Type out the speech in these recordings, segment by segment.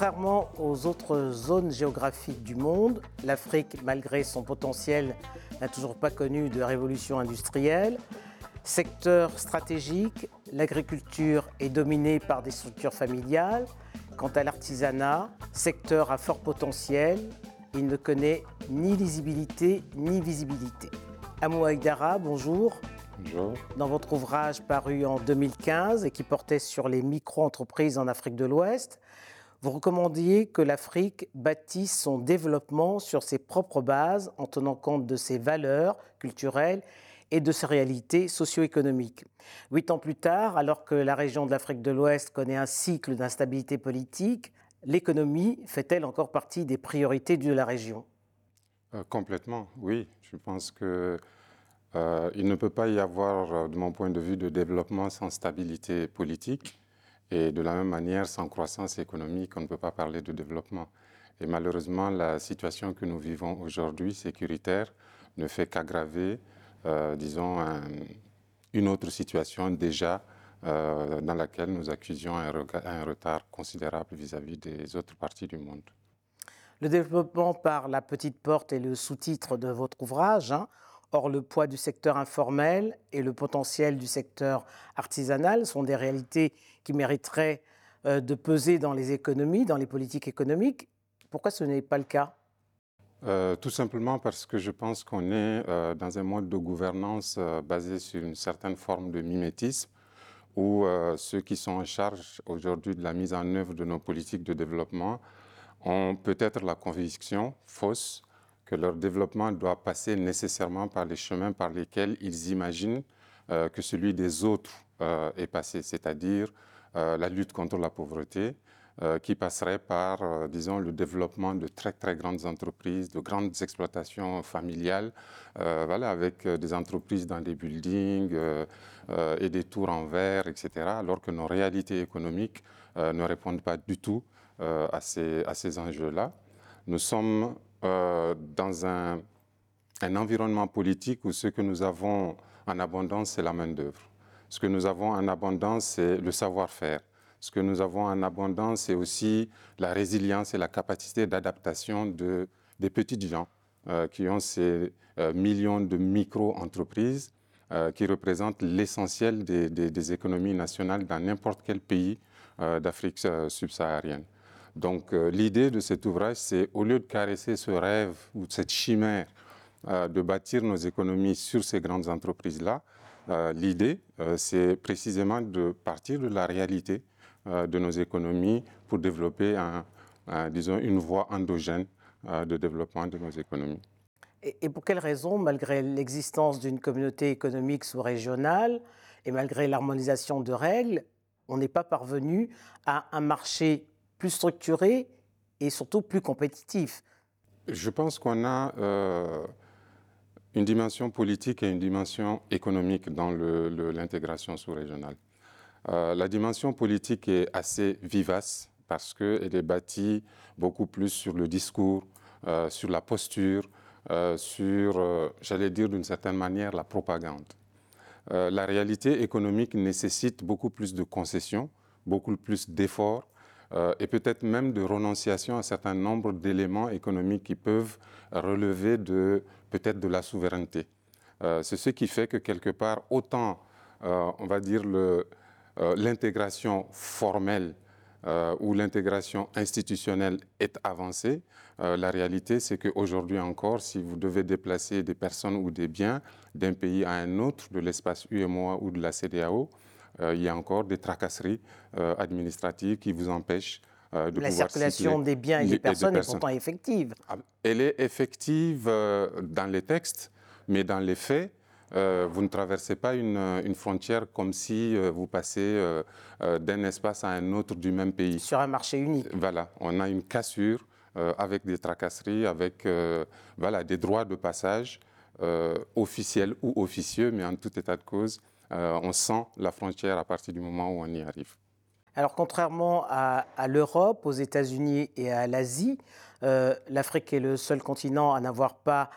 Contrairement aux autres zones géographiques du monde, l'Afrique, malgré son potentiel, n'a toujours pas connu de révolution industrielle. Secteur stratégique, l'agriculture est dominée par des structures familiales. Quant à l'artisanat, secteur à fort potentiel, il ne connaît ni lisibilité ni visibilité. Amou Aïdara, bonjour. Bonjour. Dans votre ouvrage paru en 2015 et qui portait sur les micro-entreprises en Afrique de l'Ouest, vous recommandiez que l'Afrique bâtisse son développement sur ses propres bases en tenant compte de ses valeurs culturelles et de ses réalités socio-économiques. Huit ans plus tard, alors que la région de l'Afrique de l'Ouest connaît un cycle d'instabilité politique, l'économie fait-elle encore partie des priorités de la région? Euh, Complètement, oui. Je pense que euh, il ne peut pas y avoir, euh, de mon point de vue, de développement sans stabilité politique. Et de la même manière, sans croissance économique, on ne peut pas parler de développement. Et malheureusement, la situation que nous vivons aujourd'hui, sécuritaire, ne fait qu'aggraver, euh, disons, une autre situation déjà euh, dans laquelle nous accusions un, retard considérable vis-à-vis des autres parties du monde. Le développement par la petite porte est le sous-titre de votre ouvrage. Hein. Or, le poids du secteur informel et le potentiel du secteur artisanal sont des réalités qui mériteraient euh, de peser dans les économies, dans les politiques économiques. Pourquoi ce n'est pas le cas? Euh, tout simplement parce que je pense qu'on est euh, dans un mode de gouvernance basé sur une certaine forme de mimétisme, où ceux qui sont en charge aujourd'hui de la mise en œuvre de nos politiques de développement ont peut-être la conviction fausse que leur développement doit passer nécessairement par les chemins par lesquels ils imaginent euh, que celui des autres euh, est passé, c'est-à-dire euh, la lutte contre la pauvreté, qui passerait par, disons, le développement de très très grandes entreprises, de grandes exploitations familiales, voilà, avec des entreprises dans des buildings et des tours en verre, etc., alors que nos réalités économiques ne répondent pas du tout à ces, à ces enjeux-là. Nous sommes euh, dans un, environnement politique où ce que nous avons en abondance, c'est la main-d'œuvre. Ce que nous avons en abondance, c'est le savoir-faire. Ce que nous avons en abondance, c'est aussi la résilience et la capacité d'adaptation de, des petites gens euh, qui ont ces euh, millions de micro-entreprises qui représentent l'essentiel des, économies nationales dans n'importe quel pays d'Afrique subsaharienne. Donc euh, l'idée de cet ouvrage, c'est au lieu de caresser ce rêve ou cette chimère euh, de bâtir nos économies sur ces grandes entreprises-là, euh, l'idée, c'est précisément de partir de la réalité de nos économies pour développer, une voie endogène de développement de nos économies. Et pour quelles raisons, malgré l'existence d'une communauté économique sous-régionale et malgré l'harmonisation de règles, on n'est pas parvenu à un marché plus structuré et surtout plus compétitif. Je pense qu'on a euh, une dimension politique et une dimension économique dans l'intégration sous-régionale. Euh, la dimension politique est assez vivace parce qu'elle est bâtie beaucoup plus sur le discours, euh, sur la posture, sur, j'allais dire d'une certaine manière, la propagande. La réalité économique nécessite beaucoup plus de concessions, beaucoup plus d'efforts, euh, et peut-être même de renonciation à un certain nombre d'éléments économiques qui peuvent relever de peut-être de la souveraineté. Euh, c'est ce qui fait que quelque part, autant, euh, on va dire, l'intégration formelle euh, où l'intégration institutionnelle est avancée, la réalité, c'est qu'aujourd'hui encore, si vous devez déplacer des personnes ou des biens d'un pays à un autre, de l'espace UMOA ou de la CDAO, il y a encore des tracasseries euh, administratives qui vous empêchent euh, de la circulation des biens et des personnes, personnes, est pourtant effective. Ah, elle est effective euh, dans les textes, mais dans les faits, euh, vous ne traversez pas une, une frontière comme si euh, vous passez euh, d'un espace à un autre du même pays. Sur un marché unique. Voilà, on a une cassure avec des tracasseries, avec voilà, des droits de passage officiels ou officieux, mais en tout état de cause, euh, on sent la frontière à partir du moment où on y arrive. Alors, contrairement à, l'Europe, aux États-Unis et à l'Asie, euh, l'Afrique est le seul continent à n'avoir pas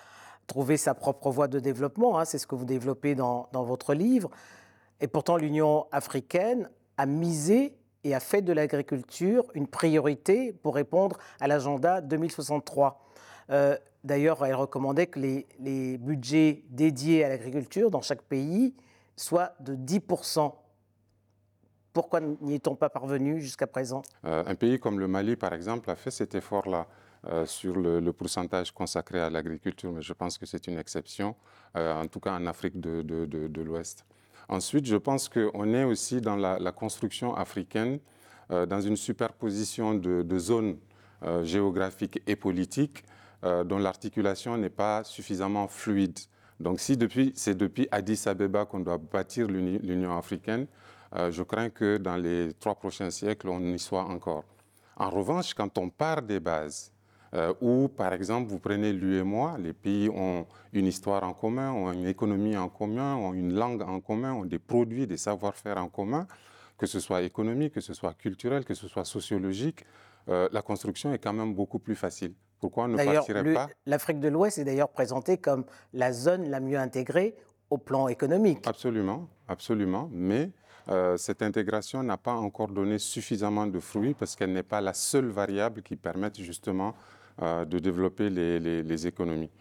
trouvé sa propre voie de développement. Hein, C'est ce que vous développez dans, votre livre. Et pourtant, l'Union africaine a misé et a fait de l'agriculture une priorité pour répondre à l'agenda 2063. Euh, d'ailleurs, elle recommandait que les budgets dédiés à l'agriculture dans chaque pays soient de 10%. Pourquoi n'y est-on pas parvenu jusqu'à présent? Euh, Un pays comme le Mali, par exemple, a fait cet effort-là. Euh, sur le, pourcentage consacré à l'agriculture, mais je pense que c'est une exception, euh, en tout cas en Afrique de, l'Ouest. Ensuite, je pense qu'on est aussi dans la, construction africaine, dans une superposition de, zones géographiques et politiques dont l'articulation n'est pas suffisamment fluide. Donc si depuis, c'est depuis Addis Abeba qu'on doit bâtir l'Union africaine, je crains que dans les trois prochains siècles, on y soit encore. En revanche, quand on part des bases, euh, où, par exemple, vous prenez l'UEMOA, les pays ont une histoire en commun, ont une économie en commun, ont une langue en commun, ont des produits, des savoir-faire en commun, que ce soit économique, que ce soit culturel, que ce soit sociologique, euh, la construction est quand même beaucoup plus facile. Pourquoi on ne partirait pas? L'Afrique de l'Ouest est d'ailleurs présentée comme la zone la mieux intégrée au plan économique. Absolument, absolument. Mais euh, cette intégration n'a pas encore donné suffisamment de fruits parce qu'elle n'est pas la seule variable qui permette justement euh, de développer les, les, les, économies.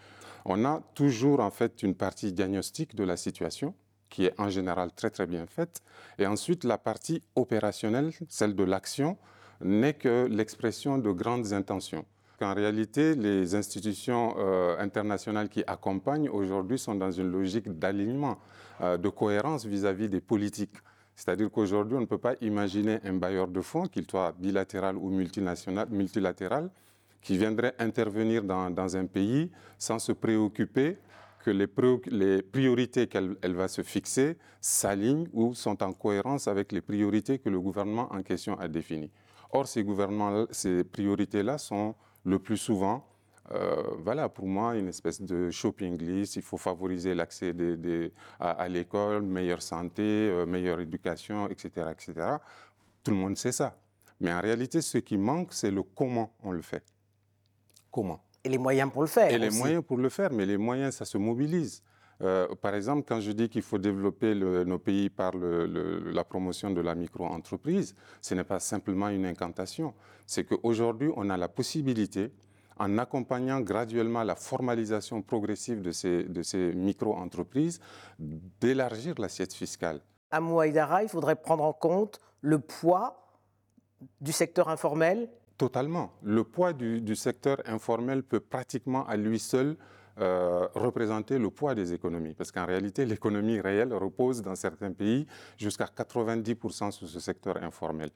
On a toujours en fait une partie diagnostique de la situation qui est en général très très bien faite. Et ensuite, la partie opérationnelle, celle de l'action, n'est que l'expression de grandes intentions. En réalité, les institutions euh, internationales qui accompagnent aujourd'hui sont dans une logique d'alignement, euh, de cohérence vis-à-vis -vis des politiques. C'est-à-dire qu'aujourd'hui, on ne peut pas imaginer un bailleur de fonds, qu'il soit bilatéral ou multinational, multilatéral, qui viendrait intervenir dans, un pays sans se préoccuper que les, les priorités qu'elle va se fixer s'alignent ou sont en cohérence avec les priorités que le gouvernement en question a définies. Or, ces, ces priorités-là sont le plus souvent, euh, voilà, pour moi, une espèce de shopping list. Il faut favoriser l'accès à, à l'école, meilleure santé, euh, meilleure éducation, etc., etc. Tout le monde sait ça. Mais en réalité, ce qui manque, c'est le comment on le fait. Comment? Et les moyens pour le faire. Et aussi. les moyens pour le faire, mais les moyens, ça se mobilise. Euh, par exemple, quand je dis qu'il faut développer le, nos pays par le, le, la promotion de la micro-entreprise, ce n'est pas simplement une incantation. C'est qu'aujourd'hui, on a la possibilité, en accompagnant graduellement la formalisation progressive de ces, de ces micro-entreprises, d'élargir l'assiette fiscale. À Mouaïdara, il faudrait prendre en compte le poids du secteur informel? Totalement. Le poids du, du, secteur informel peut pratiquement à lui seul euh, représenter le poids des économies. Parce qu'en réalité, l'économie réelle repose dans certains pays jusqu'à 90% sur ce secteur informel.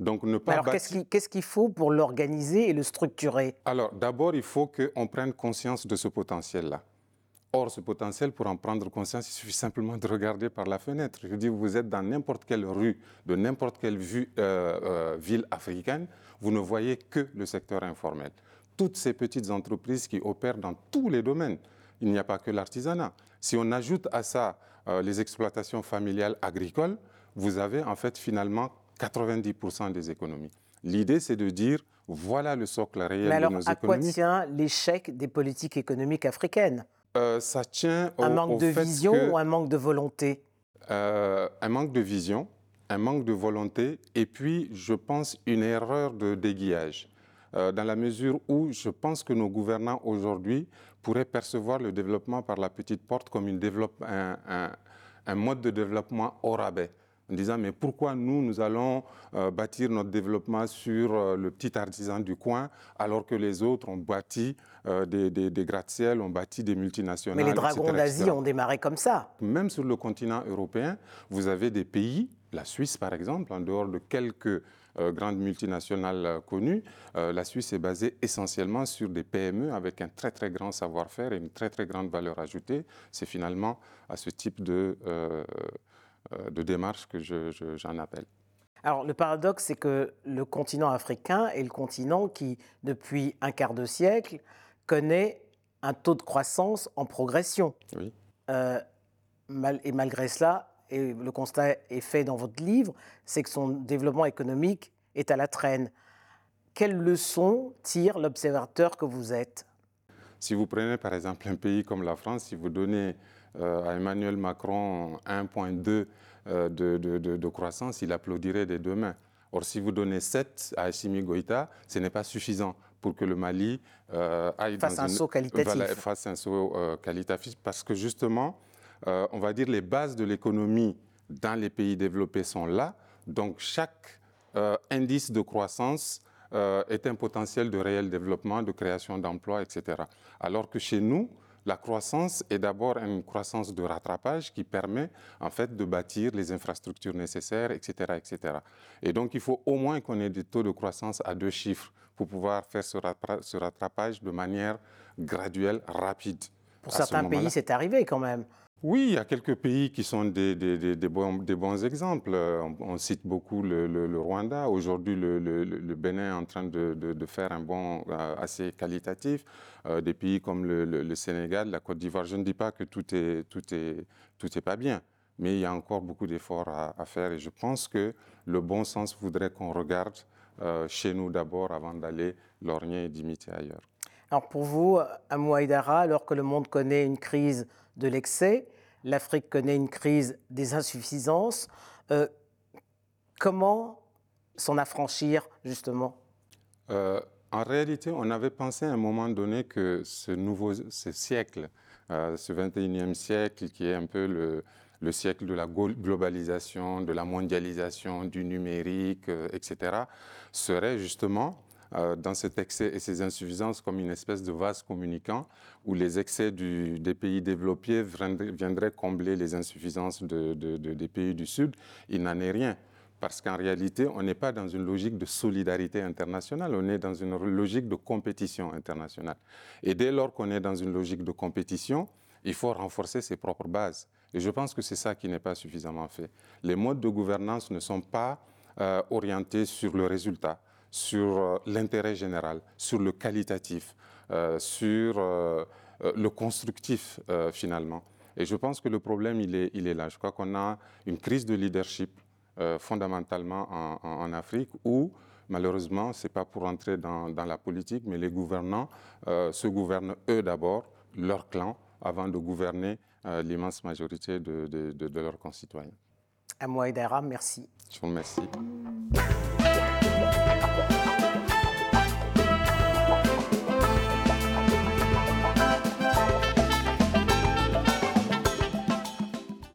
Donc, ne pas Alors, qu'est-ce qu'il qu qu faut pour l'organiser et le structurer? Alors, d'abord, il faut qu'on prenne conscience de ce potentiel-là. Or, ce potentiel, pour en prendre conscience, il suffit simplement de regarder par la fenêtre. Je dis, vous êtes dans n'importe quelle rue de n'importe quelle vue, euh, euh, ville africaine, vous ne voyez que le secteur informel. Toutes ces petites entreprises qui opèrent dans tous les domaines. Il n'y a pas que l'artisanat. Si on ajoute à ça euh, les exploitations familiales agricoles, vous avez en fait finalement 90% des économies. L'idée, c'est de dire, voilà le socle réel Mais alors, de nos à économies. quoi tient l'échec des politiques économiques africaines? Euh, ça tient au, un manque au de fait vision que, ou un manque de volonté? Euh, Un manque de vision, un manque de volonté, et puis, je pense, une erreur de déguillage. Euh, dans la mesure où je pense que nos gouvernants aujourd'hui pourraient percevoir le développement par la petite porte comme une développe, un, un, un mode de développement au rabais en disant mais pourquoi nous, nous allons euh, bâtir notre développement sur euh, le petit artisan du coin alors que les autres ont bâti euh, des, des, des gratte-ciel, ont bâti des multinationales. Mais les dragons d'Asie ont démarré comme ça. Même sur le continent européen, vous avez des pays, la Suisse par exemple, en dehors de quelques grandes multinationales euh, connues, euh, la Suisse est basée essentiellement sur des PME avec un très très grand savoir-faire et une très très grande valeur ajoutée. C'est finalement à ce type de de démarche que j'en je, je, appelle. Alors le paradoxe, c'est que le continent africain est le continent qui, depuis un quart de siècle, connaît un taux de croissance en progression. Oui. Euh, mal, et malgré cela, et le constat est fait dans votre livre, c'est que son développement économique est à la traîne. Quelles leçons tire l'observateur que vous êtes? Si vous prenez par exemple un pays comme la France, si vous donnez euh, à Emmanuel Macron 1,2 euh, de, de, de, de, croissance, il applaudirait des deux mains. Or, si vous donnez 7 à Assimi Goïta, ce n'est pas suffisant pour que le Mali euh, aille fasse dans un une- saut qualitatif. voilà, un saut euh, qualitatif, parce que justement, euh, on va dire les bases de l'économie dans les pays développés sont là. Donc, chaque euh, indice de croissance euh, est un potentiel de réel développement, de création d'emplois, etc. Alors que chez nous, la croissance est d'abord une croissance de rattrapage qui permet en fait de bâtir les infrastructures nécessaires, etc., etc. Et donc il faut au moins qu'on ait des taux de croissance à deux chiffres pour pouvoir faire ce, rattra- ce rattrapage de manière graduelle, rapide. Pour À certains pays, c'est arrivé quand même. Oui, il y a quelques pays qui sont des, bons, exemples. Euh, On, cite beaucoup le, Rwanda. Aujourd'hui, le, Bénin est en train de, faire un bond euh, assez qualitatif. Euh, des pays comme le, Sénégal, la Côte d'Ivoire. Je ne dis pas que tout est, pas bien, mais il y a encore beaucoup d'efforts à, faire. Et je pense que le bon sens voudrait qu'on regarde chez nous d'abord avant d'aller lorgner et d'imiter ailleurs. Alors pour vous, Amou alors que le monde connaît une crise de l'excès, l'Afrique connaît une crise des insuffisances, euh, comment s'en affranchir justement? Euh, en réalité, on avait pensé à un moment donné que ce nouveau ce siècle, euh, ce 21e siècle, qui est un peu le, le siècle de la glo- globalisation, de la mondialisation, du numérique, etc., serait justement euh, dans cet excès et ces insuffisances comme une espèce de vase communicant où les excès des pays développés viendraient, combler les insuffisances de- de- de- des pays du Sud. Il n'en est rien. Parce qu'en réalité, on n'est pas dans une logique de solidarité internationale, on est dans une logique de compétition internationale. Et dès lors qu'on est dans une logique de compétition, il faut renforcer ses propres bases. Et je pense que c'est ça qui n'est pas suffisamment fait. Les modes de gouvernance ne sont pas euh, orientés sur le résultat, sur euh, l'intérêt général, sur le qualitatif, euh, sur euh, le constructif euh, finalement. Et je pense que le problème, il est, il est là. Je crois qu'on a une crise de leadership fondamentalement en, en- en Afrique où, malheureusement, ce n'est pas pour entrer dans, dans la politique, mais les gouvernants se gouvernent eux d'abord, leur clan, avant de gouverner l'immense majorité de, de- de- de leurs concitoyens. Amou Haïdara, merci. Je vous remercie.